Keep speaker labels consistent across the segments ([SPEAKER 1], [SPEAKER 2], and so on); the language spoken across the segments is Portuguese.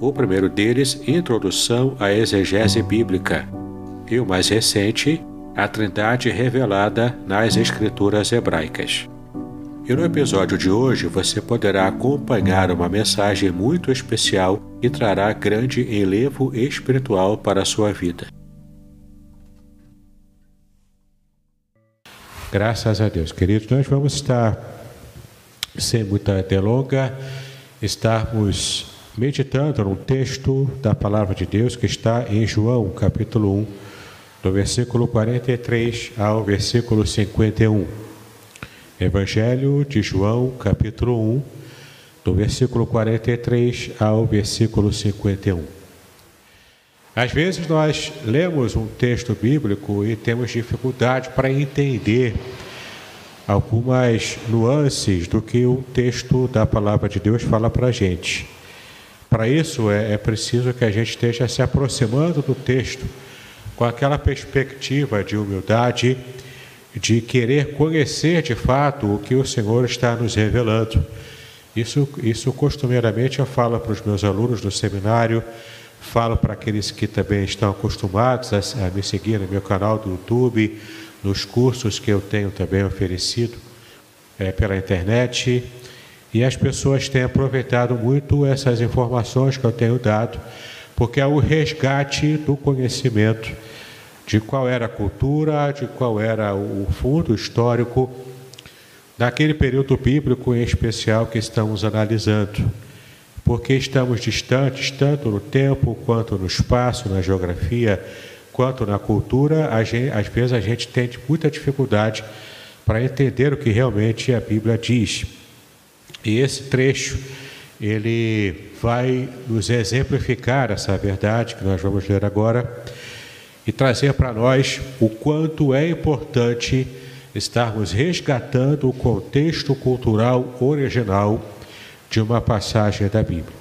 [SPEAKER 1] o primeiro deles, Introdução à Exegese Bíblica, e o mais recente, A Trindade Revelada nas Escrituras Hebraicas. E no episódio de hoje você poderá acompanhar uma mensagem muito especial que trará grande enlevo espiritual para a sua vida. Graças a Deus, queridos, nós vamos estar, sem muita delonga, estarmos meditando no texto da palavra de Deus que está em João, capítulo 1, do versículo 43 ao versículo 51. Evangelho de João, capítulo 1, do versículo 43 ao versículo 51. Às vezes nós lemos um texto bíblico e temos dificuldade para entender algumas nuances do que o texto da palavra de Deus fala para a gente. Para isso é, é preciso que a gente esteja se aproximando do texto com aquela perspectiva de humildade, de querer conhecer de fato o que o Senhor está nos revelando. Isso, isso costumeiramente eu falo para os meus alunos do seminário, falo para aqueles que também estão acostumados a, a me seguir no meu canal do YouTube, nos cursos que eu tenho também oferecido é, pela internet. E as pessoas têm aproveitado muito essas informações que eu tenho dado, porque é o resgate do conhecimento de qual era a cultura, de qual era o fundo histórico daquele período bíblico em especial que estamos analisando. Porque estamos distantes, tanto no tempo, quanto no espaço, na geografia, quanto na cultura, gente, às vezes a gente tem muita dificuldade para entender o que realmente a Bíblia diz. E esse trecho ele vai nos exemplificar essa verdade que nós vamos ler agora e trazer para nós o quanto é importante estarmos resgatando o contexto cultural original de uma passagem da Bíblia.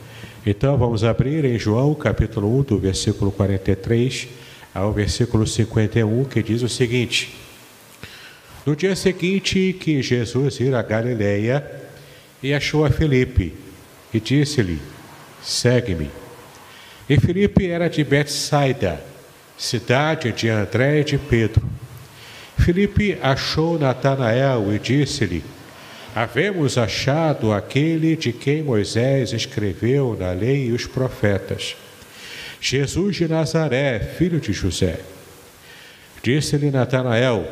[SPEAKER 1] Então vamos abrir em João capítulo 1, do versículo 43 ao versículo 51, que diz o seguinte: No dia seguinte que Jesus ir a Galileia, e achou a Felipe e disse-lhe: Segue-me. E Felipe era de Betsaida, cidade de André e de Pedro. Felipe achou Natanael e disse-lhe: Havemos achado aquele de quem Moisés escreveu na lei e os profetas, Jesus de Nazaré, filho de José. Disse-lhe Natanael: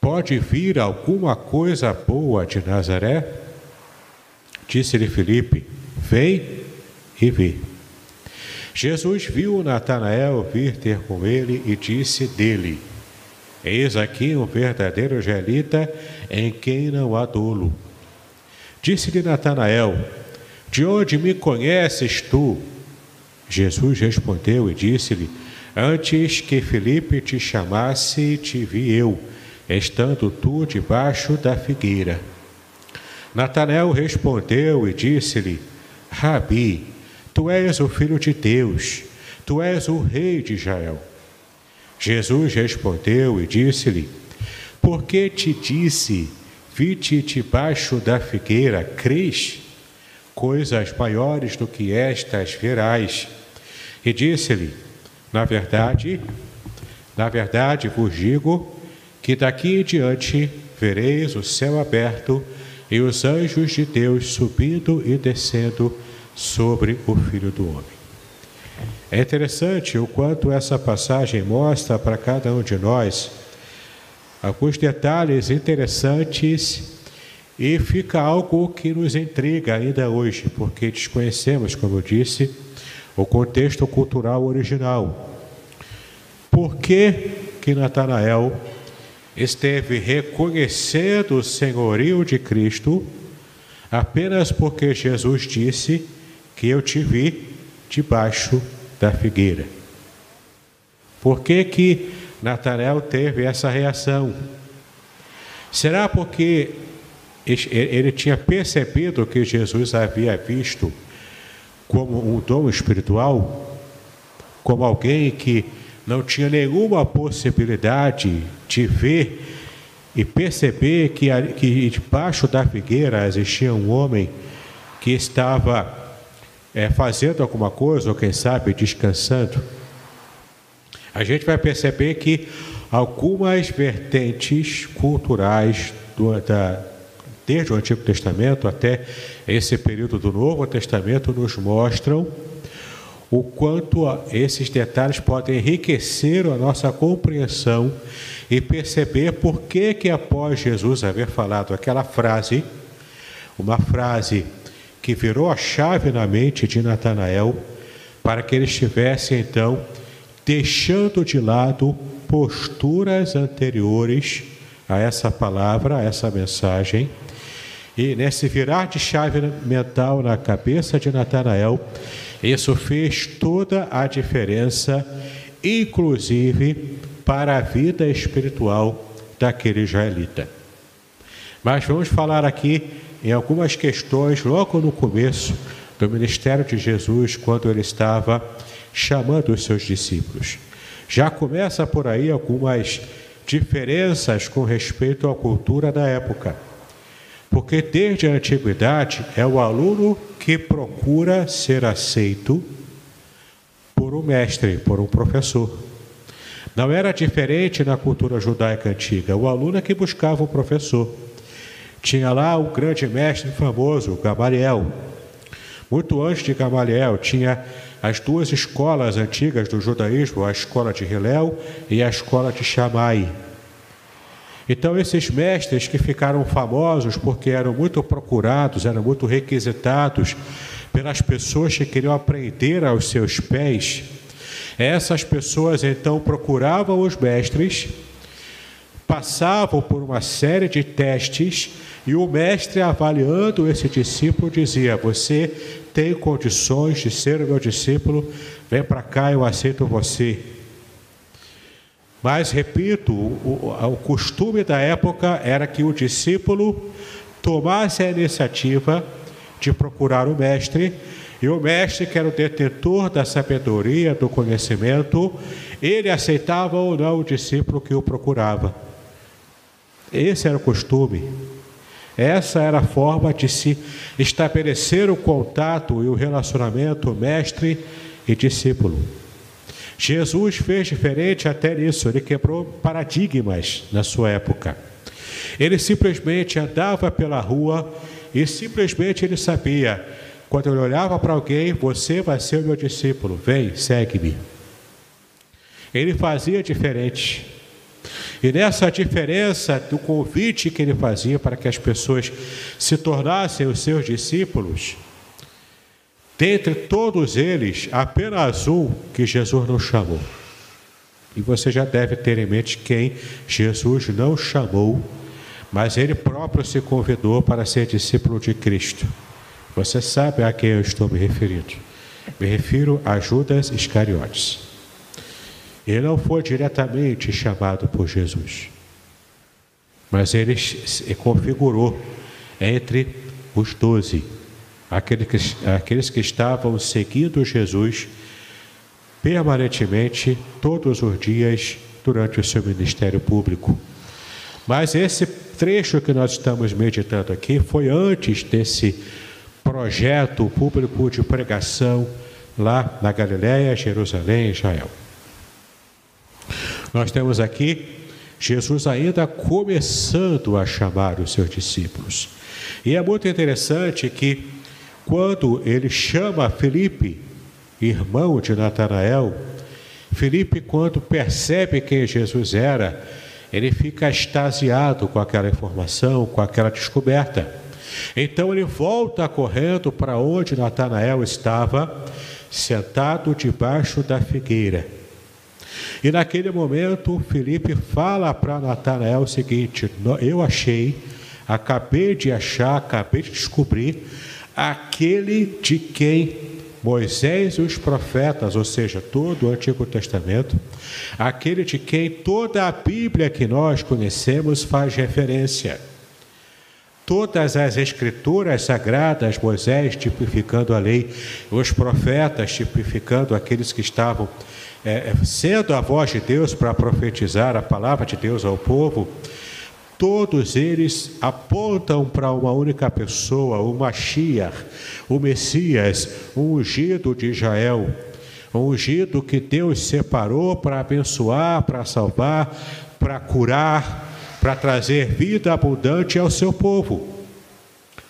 [SPEAKER 1] Pode vir alguma coisa boa de Nazaré? Disse-lhe Filipe: Vem e vê. Jesus viu Natanael vir ter com ele e disse dele: Eis aqui um verdadeiro israelita em quem não há dolo. Disse-lhe Natanael: De onde me conheces tu? Jesus respondeu e disse-lhe: Antes que Felipe te chamasse, te vi eu, estando tu debaixo da figueira. Natanael respondeu e disse-lhe: Rabi, tu és o filho de Deus, tu és o rei de Israel. Jesus respondeu e disse-lhe: Por que te disse, vi-te debaixo da figueira, crês? Coisas maiores do que estas verás. E disse-lhe: Na verdade, na verdade vos digo que daqui em diante vereis o céu aberto e os anjos de Deus subindo e descendo sobre o Filho do Homem. É interessante o quanto essa passagem mostra para cada um de nós alguns detalhes interessantes e fica algo que nos intriga ainda hoje, porque desconhecemos, como eu disse, o contexto cultural original. Por que, que Natanael esteve reconhecendo o senhorio de Cristo apenas porque Jesus disse que eu te vi debaixo da figueira? Por que que Natanael teve essa reação? Será porque ele tinha percebido que Jesus havia visto como um dom espiritual, como alguém que não tinha nenhuma possibilidade de ver e perceber que, que debaixo da figueira existia um homem que estava é, fazendo alguma coisa, ou quem sabe descansando. A gente vai perceber que algumas vertentes culturais do, da, desde o Antigo Testamento até esse período do Novo Testamento nos mostram o quanto esses detalhes podem enriquecer a nossa compreensão e perceber por que que após Jesus haver falado aquela frase, uma frase que virou a chave na mente de Natanael, para que ele estivesse então deixando de lado posturas anteriores a essa palavra, a essa mensagem, e nesse virar de chave mental na cabeça de Natanael, isso fez toda a diferença, inclusive para a vida espiritual daquele israelita. Mas vamos falar aqui em algumas questões logo no começo do ministério de Jesus, quando ele estava chamando os seus discípulos. Já começa por aí algumas diferenças com respeito à cultura da época. Porque desde a antiguidade é o aluno que procura ser aceito por um mestre, por um professor. Não era diferente na cultura judaica antiga. O aluno é que buscava o professor. Tinha lá o grande mestre famoso, Gamaliel. Muito antes de Gamaliel, tinha as duas escolas antigas do judaísmo, a escola de Hillel e a escola de Shammai. Então, esses mestres que ficaram famosos porque eram muito procurados, eram muito requisitados pelas pessoas que queriam aprender aos seus pés, essas pessoas então procuravam os mestres, passavam por uma série de testes e o mestre, avaliando esse discípulo, dizia: Você tem condições de ser o meu discípulo, vem para cá, eu aceito você. Mas, repito, o, o, costume da época era que o discípulo tomasse a iniciativa de procurar o mestre, e o mestre, que era o detentor da sabedoria, do conhecimento, ele aceitava ou não o discípulo que o procurava. Esse era o costume. Essa era a forma de se estabelecer o contato e o relacionamento mestre e discípulo. Jesus fez diferente até nisso, ele quebrou paradigmas na sua época. Ele simplesmente andava pela rua e simplesmente ele sabia, quando ele olhava para alguém, você vai ser o meu discípulo, vem, segue-me. Ele fazia diferente. E nessa diferença do convite que ele fazia para que as pessoas se tornassem os seus discípulos, dentre todos eles, apenas um que Jesus não chamou. E você já deve ter em mente quem Jesus não chamou, mas ele próprio se convidou para ser discípulo de Cristo. Você sabe a quem eu estou me referindo. Me refiro a Judas Iscariotes. Ele não foi diretamente chamado por Jesus, mas ele se configurou entre os doze, aqueles que, aqueles que estavam seguindo Jesus permanentemente, todos os dias, durante o seu ministério público. Mas esse trecho que nós estamos meditando aqui foi antes desse projeto público de pregação lá na Galiléia, Jerusalém Israel. Nós temos aqui Jesus ainda começando a chamar os seus discípulos. E é muito interessante que, quando ele chama Felipe, irmão de Natanael, Felipe, quando percebe quem Jesus era, ele fica extasiado com aquela informação, com aquela descoberta. Então ele volta correndo para onde Natanael estava, sentado debaixo da figueira. E naquele momento, Felipe fala para Natanael o seguinte: Eu achei, acabei de achar, acabei de descobrir aquele de quem Moisés e os profetas, ou seja, todo o Antigo Testamento, aquele de quem toda a Bíblia que nós conhecemos faz referência. Todas as escrituras sagradas, Moisés tipificando a lei, os profetas tipificando aqueles que estavam é, sendo a voz de Deus para profetizar a palavra de Deus ao povo, todos eles apontam para uma única pessoa, o Mashiach, o Messias, o ungido de Israel, o ungido que Deus separou para abençoar, para salvar, para curar, para trazer vida abundante ao seu povo.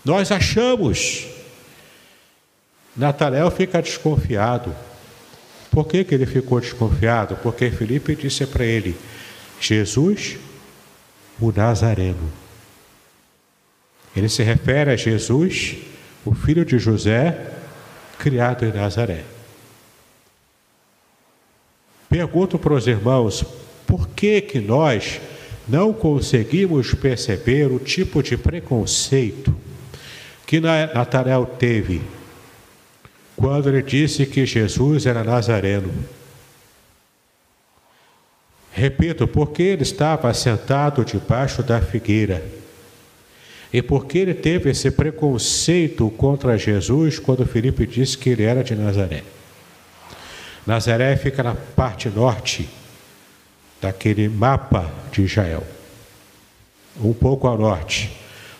[SPEAKER 1] Nós achamos. Natanael fica desconfiado. Por que, que ele ficou desconfiado? Porque Felipe disse para ele: Jesus, o Nazareno. Ele se refere a Jesus, o filho de José, criado em Nazaré. Pergunto para os irmãos, por que que nós não conseguimos perceber o tipo de preconceito que Natanael teve quando ele disse que Jesus era nazareno. Repito, porque ele estava sentado debaixo da figueira. E porque ele teve esse preconceito contra Jesus quando Felipe disse que ele era de Nazaré. Nazaré fica na parte norte daquele mapa de Israel, um pouco ao norte,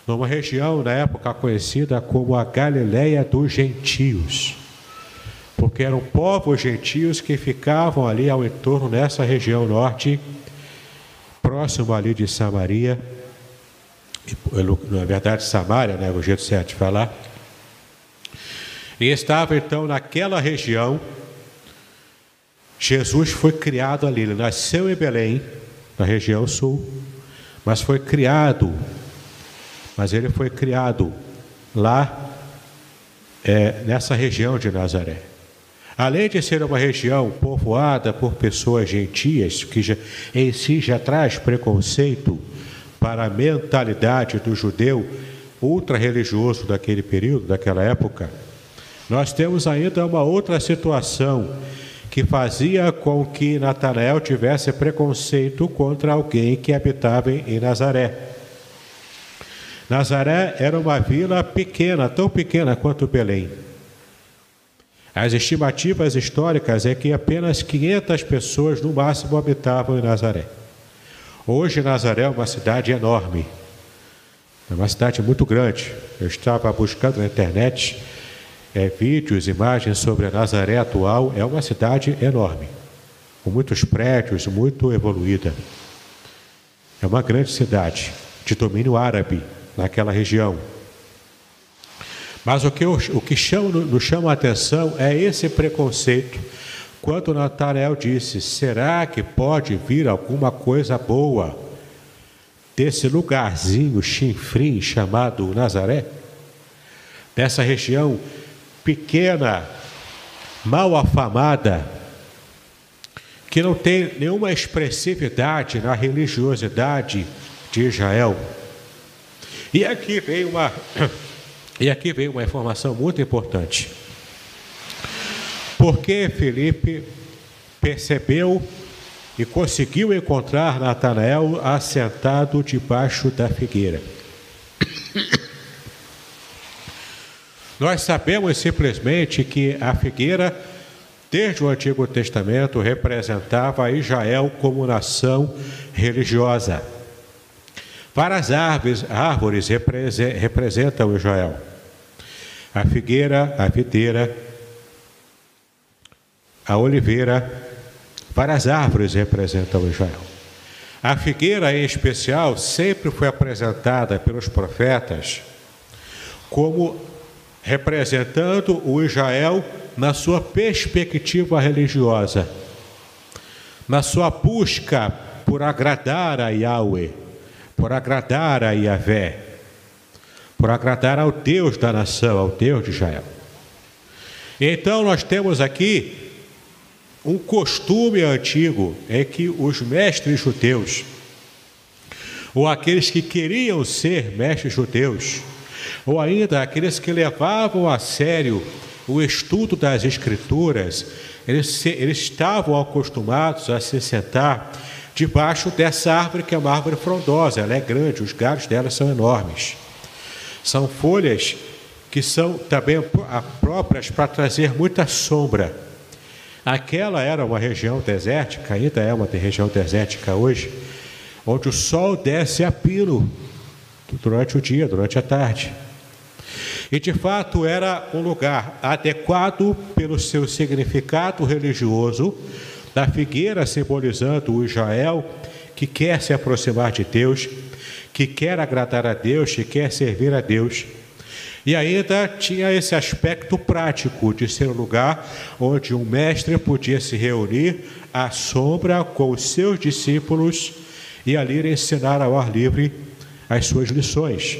[SPEAKER 1] numa região na época conhecida como a Galileia dos Gentios porque eram povos gentios que ficavam ali ao entorno nessa região norte, próximo ali de Samaria, na verdade Samaria, né, o jeito certo de falar, e estava então naquela região, Jesus foi criado ali, ele nasceu em Belém, na região sul, mas foi criado, mas ele foi criado lá é, nessa região de Nazaré. Além de ser uma região povoada por pessoas gentias, que já, em si já traz preconceito para a mentalidade do judeu ultra-religioso daquele período, daquela época, nós temos ainda uma outra situação que fazia com que Natanael tivesse preconceito contra alguém que habitava em Nazaré. Nazaré era uma vila pequena, tão pequena quanto Belém. As estimativas históricas é que apenas 500 pessoas no máximo habitavam em Nazaré. Hoje Nazaré é uma cidade enorme, é uma cidade muito grande. Eu estava buscando na internet é, vídeos, imagens sobre a Nazaré atual. É uma cidade enorme, com muitos prédios, muito evoluída. É uma grande cidade de domínio árabe naquela região. Mas o que, eu, o que chama, nos chama a atenção é esse preconceito. Quando Natanael disse: será que pode vir alguma coisa boa desse lugarzinho chinfrim chamado Nazaré? Dessa região pequena, mal afamada, que não tem nenhuma expressividade na religiosidade de Israel. E aqui vem uma e aqui vem uma informação muito importante. Porque Felipe percebeu e conseguiu encontrar Natanael assentado debaixo da figueira. Nós sabemos simplesmente que a figueira, desde o Antigo Testamento, representava Israel como nação religiosa. Várias árvores, árvores representam Israel a figueira, a videira, a oliveira, várias árvores representam Israel. A figueira, em especial, sempre foi apresentada pelos profetas como representando o Israel na sua perspectiva religiosa, na sua busca por agradar a Yahweh, por agradar a Yahvé, por agradar ao Deus da nação, ao Deus de Israel. Então nós temos aqui um costume antigo em que os mestres judeus, ou aqueles que queriam ser mestres judeus, ou ainda aqueles que levavam a sério o estudo das Escrituras, eles, eles estavam acostumados a se sentar debaixo dessa árvore que é uma árvore frondosa, ela é grande, os galhos dela são enormes. São folhas que são também próprias para trazer muita sombra. Aquela era uma região desértica, ainda é uma região desértica hoje, onde o sol desce a pino durante o dia, durante a tarde. E de fato era um lugar adequado pelo seu significado religioso, da figueira simbolizando o Israel que quer se aproximar de Deus, que quer agradar a Deus, que quer servir a Deus. E ainda tinha esse aspecto prático de ser um lugar onde um mestre podia se reunir à sombra com os seus discípulos e ali ensinar ao ar livre as suas lições.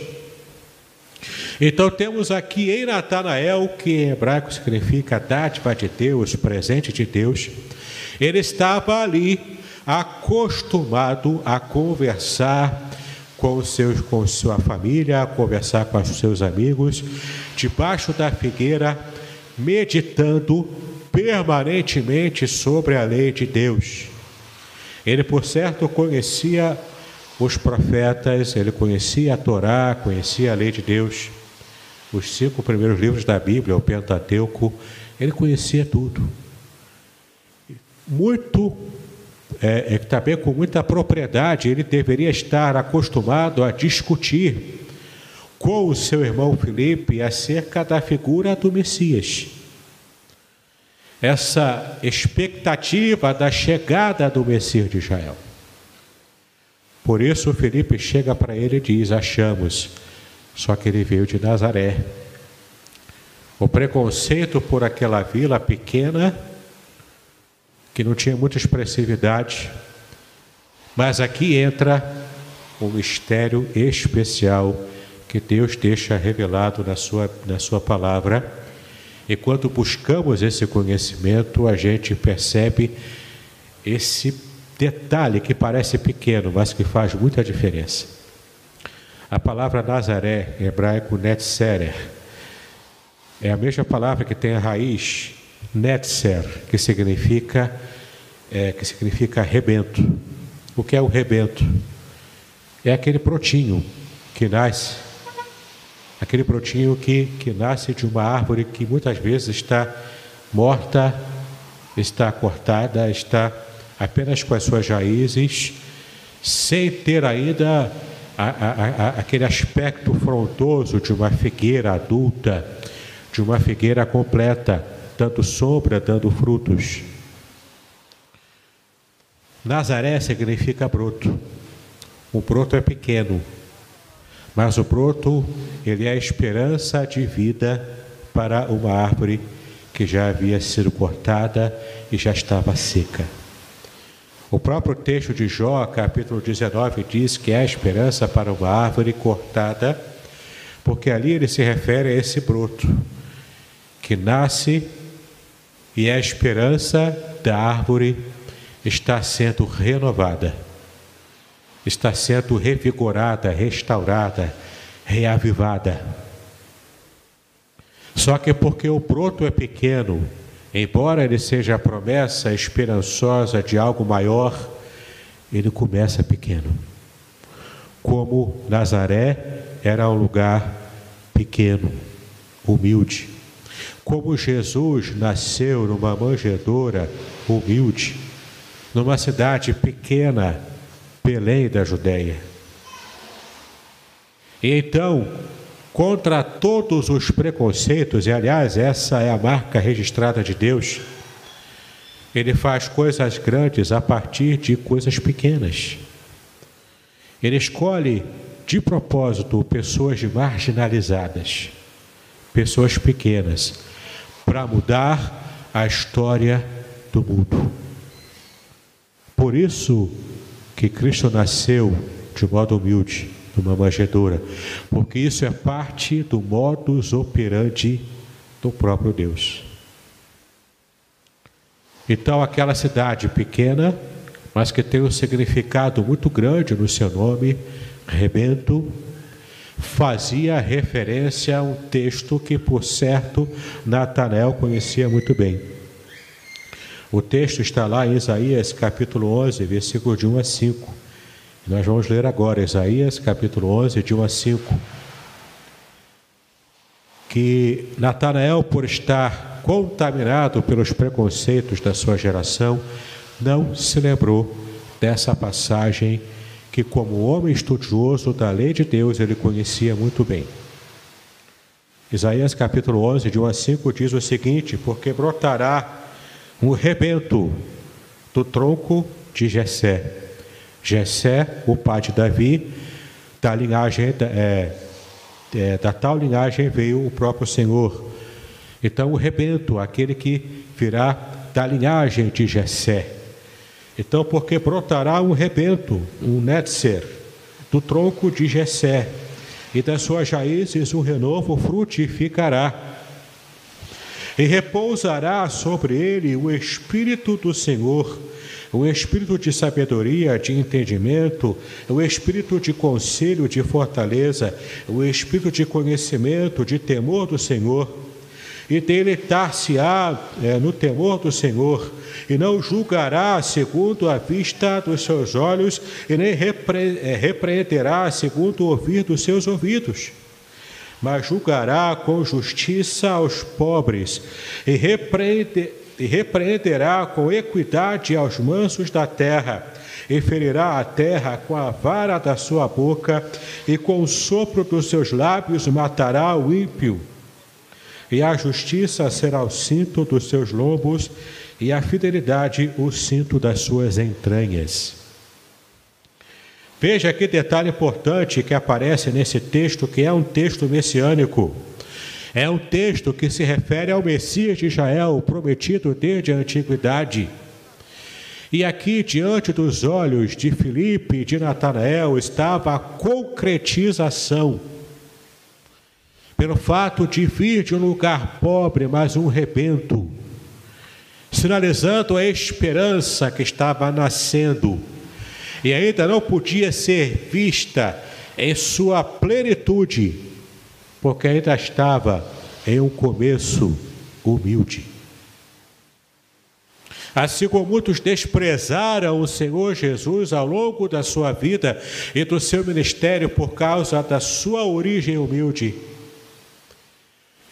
[SPEAKER 1] Então temos aqui em Natanael, que em hebraico significa dádiva de Deus, presente de Deus. Ele estava ali acostumado a conversar com, seus, com sua família, conversar com os seus amigos, debaixo da figueira, meditando permanentemente sobre a lei de Deus. Ele, por certo, conhecia os profetas, ele conhecia a Torá, conhecia a lei de Deus os cinco primeiros livros da Bíblia, o Pentateuco, ele conhecia tudo. Muito, é, é, também com muita propriedade, ele deveria estar acostumado a discutir com o seu irmão Filipe acerca da figura do Messias. Essa expectativa da chegada do Messias de Israel. Por isso, Felipe chega para ele e diz: Achamos só que ele veio de Nazaré. O preconceito por aquela vila pequena, que não tinha muita expressividade, mas aqui entra um mistério especial que Deus deixa revelado na sua, na sua palavra. E quando buscamos esse conhecimento, a gente percebe esse detalhe que parece pequeno, mas que faz muita diferença. A palavra Nazaré, em hebraico Netzerer, é a mesma palavra que tem a raiz Netzer, que significa, é, que significa rebento. O que é o rebento? É aquele brotinho que nasce, aquele brotinho que, que nasce de uma árvore que muitas vezes está morta, está cortada, está apenas com as suas raízes, sem ter ainda a, a, a, aquele aspecto frondoso de uma figueira adulta, de uma figueira completa, dando sombra, dando frutos. Nazaré significa broto. O broto é pequeno, mas o broto ele é a esperança de vida para uma árvore que já havia sido cortada e já estava seca. O próprio texto de Jó, capítulo 19, diz que é a esperança para uma árvore cortada, porque ali ele se refere a esse broto que nasce e a esperança da árvore está sendo renovada, está sendo revigorada, restaurada, reavivada. Só que porque o broto é pequeno, Embora ele seja a promessa esperançosa de algo maior, ele começa pequeno. Como Nazaré era um lugar pequeno, humilde. Como Jesus nasceu numa manjedoura humilde, numa cidade pequena, Belém da Judéia. E então, contra todos os preconceitos, e aliás, essa é a marca registrada de Deus. Ele faz coisas grandes a partir de coisas pequenas. Ele escolhe de propósito pessoas marginalizadas, pessoas pequenas, para mudar a história do mundo. Por isso que Cristo nasceu de modo humilde, numa manjedoura, porque isso é parte do modus operandi do próprio Deus. Então, aquela cidade pequena, mas que tem um significado muito grande no seu nome, Rebento, fazia referência a um texto que, por certo, Natanael conhecia muito bem. O texto está lá em Isaías capítulo 11, versículo de 1 a 5. Nós vamos ler agora Isaías capítulo 11, de 1 a 5. Que Natanael, por estar contaminado pelos preconceitos da sua geração, não se lembrou dessa passagem que, como homem estudioso da lei de Deus, ele conhecia muito bem. Isaías capítulo 11, de 1 a 5, diz o seguinte: Porque brotará um rebento do tronco de Jessé. Jessé, o pai de Davi, da linhagem é, é, da tal linhagem veio o próprio Senhor. Então o rebento, aquele que virá da linhagem de Jessé. Então, porque brotará um rebento, um netzer, do tronco de Jessé, e das suas raízes um renovo frutificará e repousará sobre ele o Espírito do Senhor, o Espírito de sabedoria, de entendimento, o Espírito de conselho, de fortaleza, o Espírito de conhecimento, de temor do Senhor. E deleitar-se-á é, no temor do Senhor, e não julgará segundo a vista dos seus olhos, e nem repre é, repreenderá segundo o ouvir dos seus ouvidos mas julgará com justiça aos pobres e, repreende, e repreenderá com equidade aos mansos da terra, e ferirá a terra com a vara da sua boca, e com o sopro dos seus lábios matará o ímpio. E a justiça será o cinto dos seus lombos, e a fidelidade o cinto das suas entranhas. Veja que detalhe importante que aparece nesse texto, que é um texto messiânico. É um texto que se refere ao Messias de Israel, prometido desde a antiguidade. E aqui, diante dos olhos de Filipe e de Natanael, estava a concretização. Pelo fato de vir de um lugar pobre, mas um rebento, sinalizando a esperança que estava nascendo e ainda não podia ser vista em sua plenitude, porque ainda estava em um começo humilde. Assim como muitos desprezaram o Senhor Jesus ao longo da sua vida e do seu ministério por causa da sua origem humilde.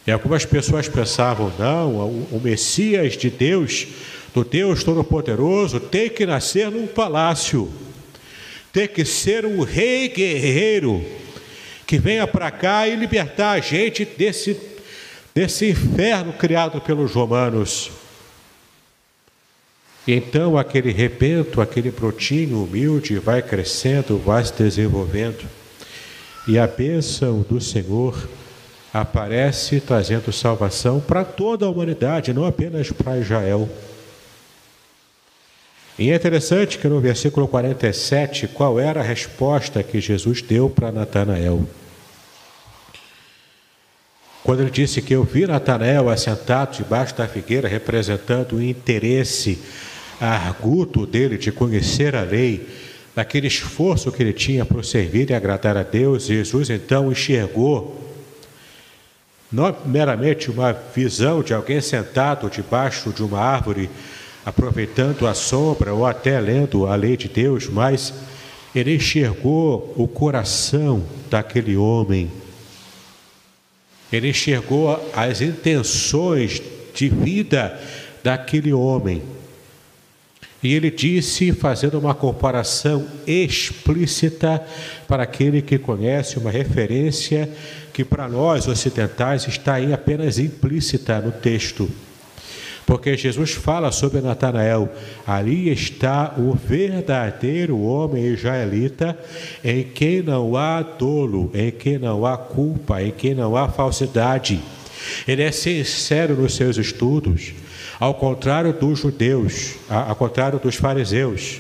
[SPEAKER 1] E algumas pessoas pensavam, não, o Messias de Deus, do Deus Todo-Poderoso, tem que nascer num palácio ter que ser um rei guerreiro que venha para cá e libertar a gente desse, desse inferno criado pelos romanos. E então aquele rebento, aquele brotinho humilde vai crescendo, vai se desenvolvendo. E a bênção do Senhor aparece trazendo salvação para toda a humanidade, não apenas para Israel. E é interessante que no versículo 47, qual era a resposta que Jesus deu para Natanael? Quando ele disse que eu vi Natanael assentado debaixo da figueira, representando o interesse arguto dele de conhecer a lei, daquele esforço que ele tinha por servir e agradar a Deus, Jesus então enxergou não meramente uma visão de alguém sentado debaixo de uma árvore aproveitando a sombra ou até lendo a lei de Deus, mas ele enxergou o coração daquele homem. Ele enxergou as intenções de vida daquele homem. E ele disse, fazendo uma comparação explícita para aquele que conhece uma referência que para nós ocidentais está aí apenas implícita no texto. Porque Jesus fala sobre Natanael: ali está o verdadeiro homem israelita, em quem não há dolo, em quem não há culpa, em quem não há falsidade. Ele é sincero nos seus estudos, ao contrário dos judeus, ao contrário dos fariseus.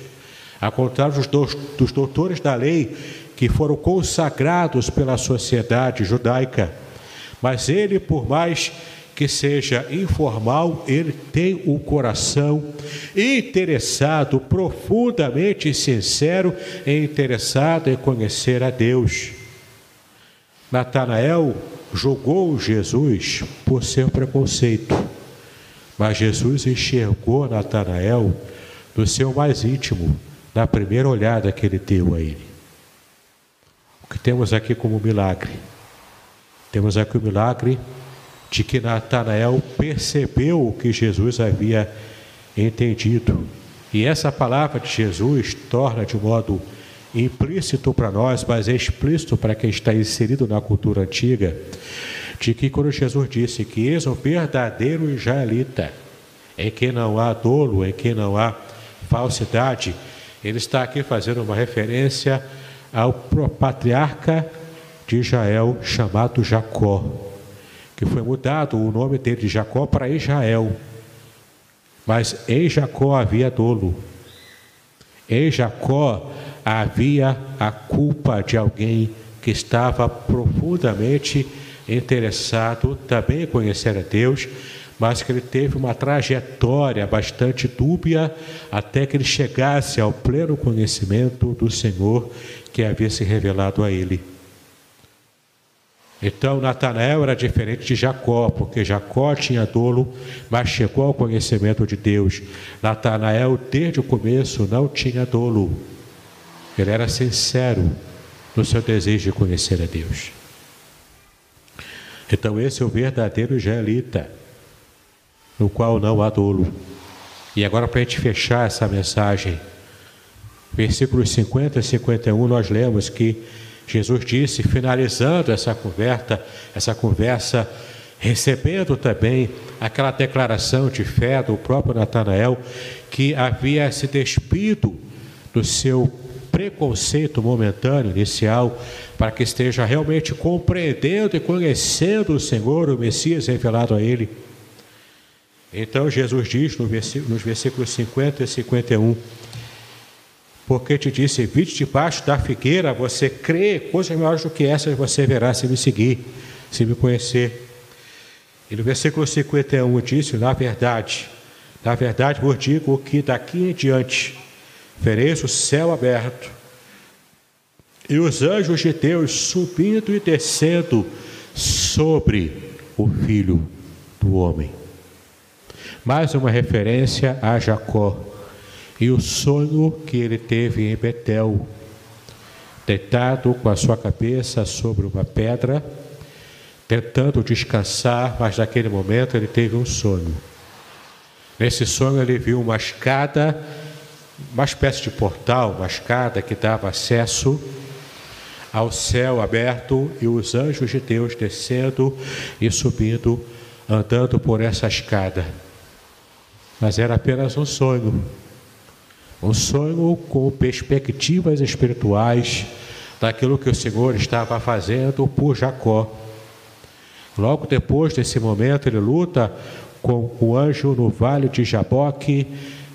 [SPEAKER 1] Ao contrário dos, dos doutores da lei que foram consagrados pela sociedade judaica. Mas ele, por mais que seja informal, ele tem o um coração interessado, profundamente sincero e interessado em conhecer a Deus. Natanael julgou Jesus por seu preconceito, mas Jesus enxergou Natanael do seu mais íntimo, na primeira olhada que ele deu a ele. O que temos aqui como milagre? Temos aqui o milagre de que Natanael percebeu o que Jesus havia entendido. E essa palavra de Jesus torna de modo implícito para nós, mas é explícito para quem está inserido na cultura antiga, de que quando Jesus disse que eis um verdadeiro israelita, em que não há dolo, em que não há falsidade, ele está aqui fazendo uma referência ao patriarca de Israel chamado Jacó que foi mudado o nome dele de Jacó para Israel. Mas em Jacó havia dolo. Em Jacó havia a culpa de alguém que estava profundamente interessado também em conhecer a Deus, mas que ele teve uma trajetória bastante dúbia até que ele chegasse ao pleno conhecimento do Senhor que havia se revelado a ele. Então Natanael era diferente de Jacó, porque Jacó tinha dolo, mas chegou ao conhecimento de Deus. Natanael, desde o começo, não tinha dolo. Ele era sincero no seu desejo de conhecer a Deus. Então esse é o verdadeiro israelita, no qual não há dolo. E agora para a gente fechar essa mensagem, versículos 50 e 51, nós lemos que Jesus disse, finalizando essa conversa, essa conversa, recebendo também aquela declaração de fé do próprio Natanael, que havia se despido do seu preconceito momentâneo, inicial, para que esteja realmente compreendendo e conhecendo o Senhor, o Messias revelado a ele. Então Jesus diz nos versículos 50 e 51, porque te disse: Vite debaixo da figueira, você crê, coisas maiores do que essas você verá se me seguir, se me conhecer. E no versículo 51 disse: Na verdade, na verdade vos digo que daqui em diante vereis o céu aberto e os anjos de Deus subindo e descendo sobre o filho do homem. Mais uma referência a Jacó e o sonho que ele teve em Betel, deitado com a sua cabeça sobre uma pedra, tentando descansar, mas naquele momento ele teve um sonho. Nesse sonho ele viu uma escada, uma espécie de portal, uma escada que dava acesso ao céu aberto e os anjos de Deus descendo e subindo, andando por essa escada. Mas era apenas um sonho. Um sonho com perspectivas espirituais daquilo que o Senhor estava fazendo por Jacó. Logo depois desse momento, ele luta com o anjo no vale de Jaboque,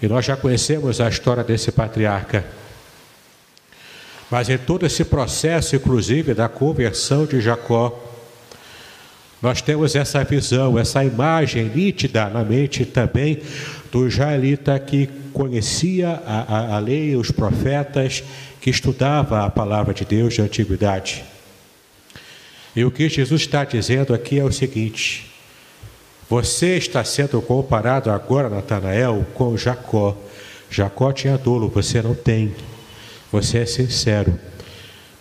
[SPEAKER 1] e nós já conhecemos a história desse patriarca. Mas em todo esse processo, inclusive da conversão de Jacó, nós temos essa visão, essa imagem nítida na mente também do israelita que conhecia a, a, a lei, os profetas, que estudava a palavra de Deus de antiguidade. E o que Jesus está dizendo aqui é o seguinte: você está sendo comparado agora, Natanael, com Jacó. Jacó tinha dolo, você não tem. Você é sincero.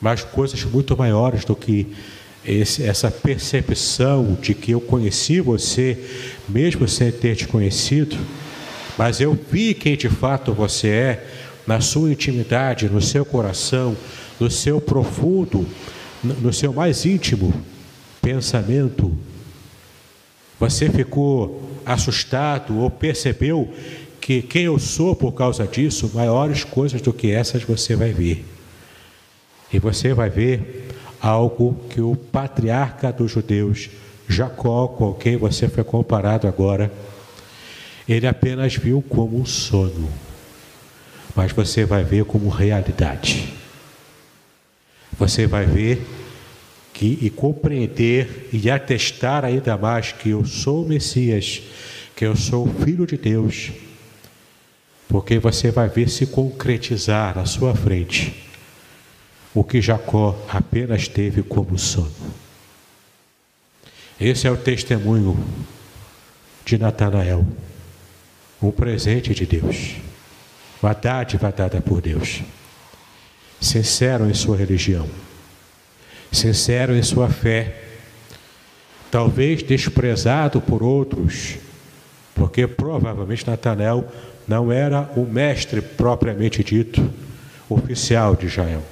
[SPEAKER 1] Mas coisas muito maiores do que esse, essa percepção de que eu conheci você, mesmo sem ter te conhecido, mas eu vi quem de fato você é, na sua intimidade, no seu coração, no seu profundo, no seu mais íntimo pensamento. Você ficou assustado ou percebeu que quem eu sou por causa disso, maiores coisas do que essas você vai ver. E você vai ver algo que o patriarca dos judeus, Jacó, com quem você foi comparado agora, ele apenas viu como um sono. mas você vai ver como realidade. Você vai ver que, e compreender e atestar ainda mais que eu sou o Messias, que eu sou o Filho de Deus, porque você vai ver se concretizar à sua frente o que Jacó apenas teve como sono. Esse é o testemunho de Natanael, um presente de Deus, uma dádiva dada por Deus, sincero em sua religião, sincero em sua fé, talvez desprezado por outros, porque provavelmente Natanael não era o mestre propriamente dito, oficial de Israel.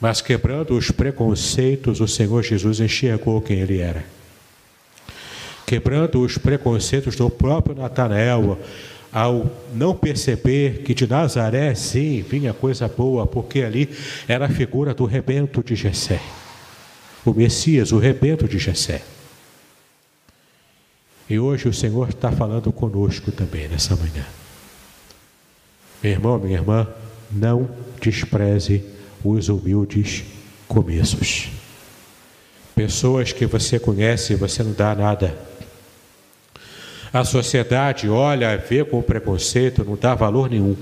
[SPEAKER 1] Mas quebrando os preconceitos, o Senhor Jesus enxergou quem ele era. Quebrando os preconceitos do próprio Natanael, ao não perceber que de Nazaré, sim, vinha coisa boa, porque ali era a figura do rebento de Jessé. O Messias, o rebento de Jessé. E hoje o Senhor está falando conosco também nessa manhã. Meu irmão, minha irmã, não despreze os humildes começos. Pessoas que você conhece e você não dá nada. A sociedade olha, vê com preconceito, não dá valor nenhum.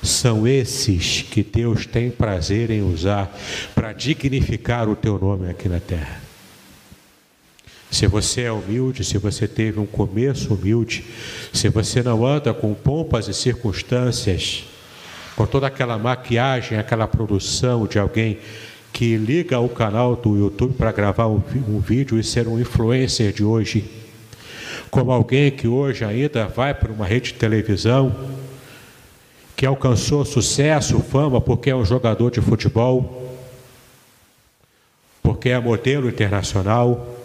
[SPEAKER 1] São esses que Deus tem prazer em usar para dignificar o teu nome aqui na terra. Se você é humilde, se você teve um começo humilde, se você não anda com pompas e circunstâncias, com toda aquela maquiagem, aquela produção de alguém que liga o canal do YouTube para gravar um, um, vídeo e ser um influencer de hoje, como alguém que hoje ainda vai para uma rede de televisão, que alcançou sucesso, fama, porque é um jogador de futebol, porque é modelo internacional.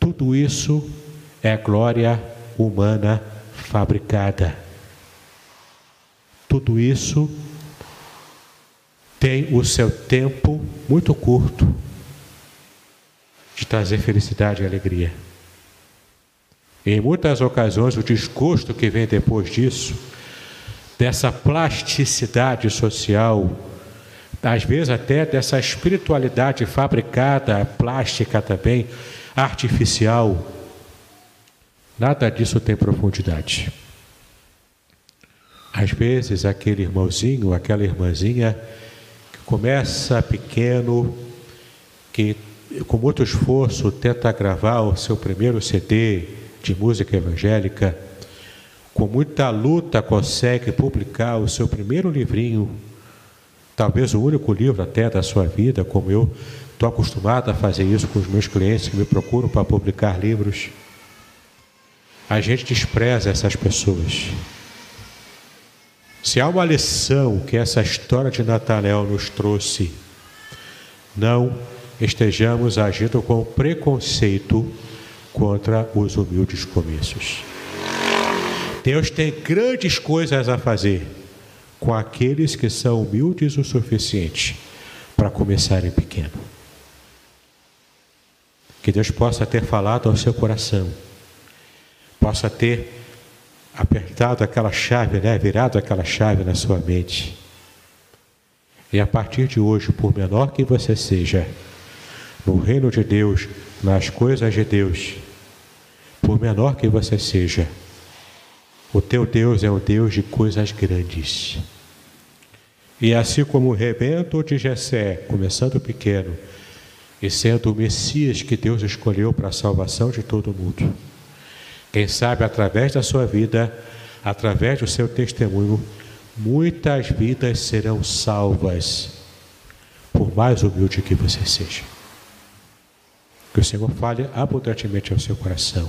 [SPEAKER 1] Tudo isso é glória humana fabricada. Tudo isso tem o seu tempo muito curto de trazer felicidade e alegria. Em muitas ocasiões, o desgosto que vem depois disso, dessa plasticidade social, às vezes até dessa espiritualidade fabricada, plástica também, artificial, nada disso tem profundidade. Às vezes, aquele irmãozinho, aquela irmãzinha que começa pequeno, que com muito esforço tenta gravar o seu primeiro CD de música evangélica, com muita luta consegue publicar o seu primeiro livrinho, talvez o único livro até da sua vida, como eu estou acostumado a fazer isso com os meus clientes que me procuram para publicar livros. A gente despreza essas pessoas. Se há uma lição que essa história de Natanael nos trouxe, não estejamos agindo com preconceito contra os humildes começos. Deus tem grandes coisas a fazer com aqueles que são humildes o suficiente para começarem pequeno. Que Deus possa ter falado ao seu coração, possa ter apertado aquela chave, né? virado aquela chave na sua mente. E a partir de hoje, por menor que você seja, no reino de Deus, nas coisas de Deus, por menor que você seja, o teu Deus é um Deus de coisas grandes. E assim como o rebento de Jessé, começando pequeno, e sendo o Messias que Deus escolheu para a salvação de todo mundo, quem sabe através da sua vida, através do seu testemunho, muitas vidas serão salvas, por mais humilde que você seja. Que o Senhor fale abundantemente ao seu coração,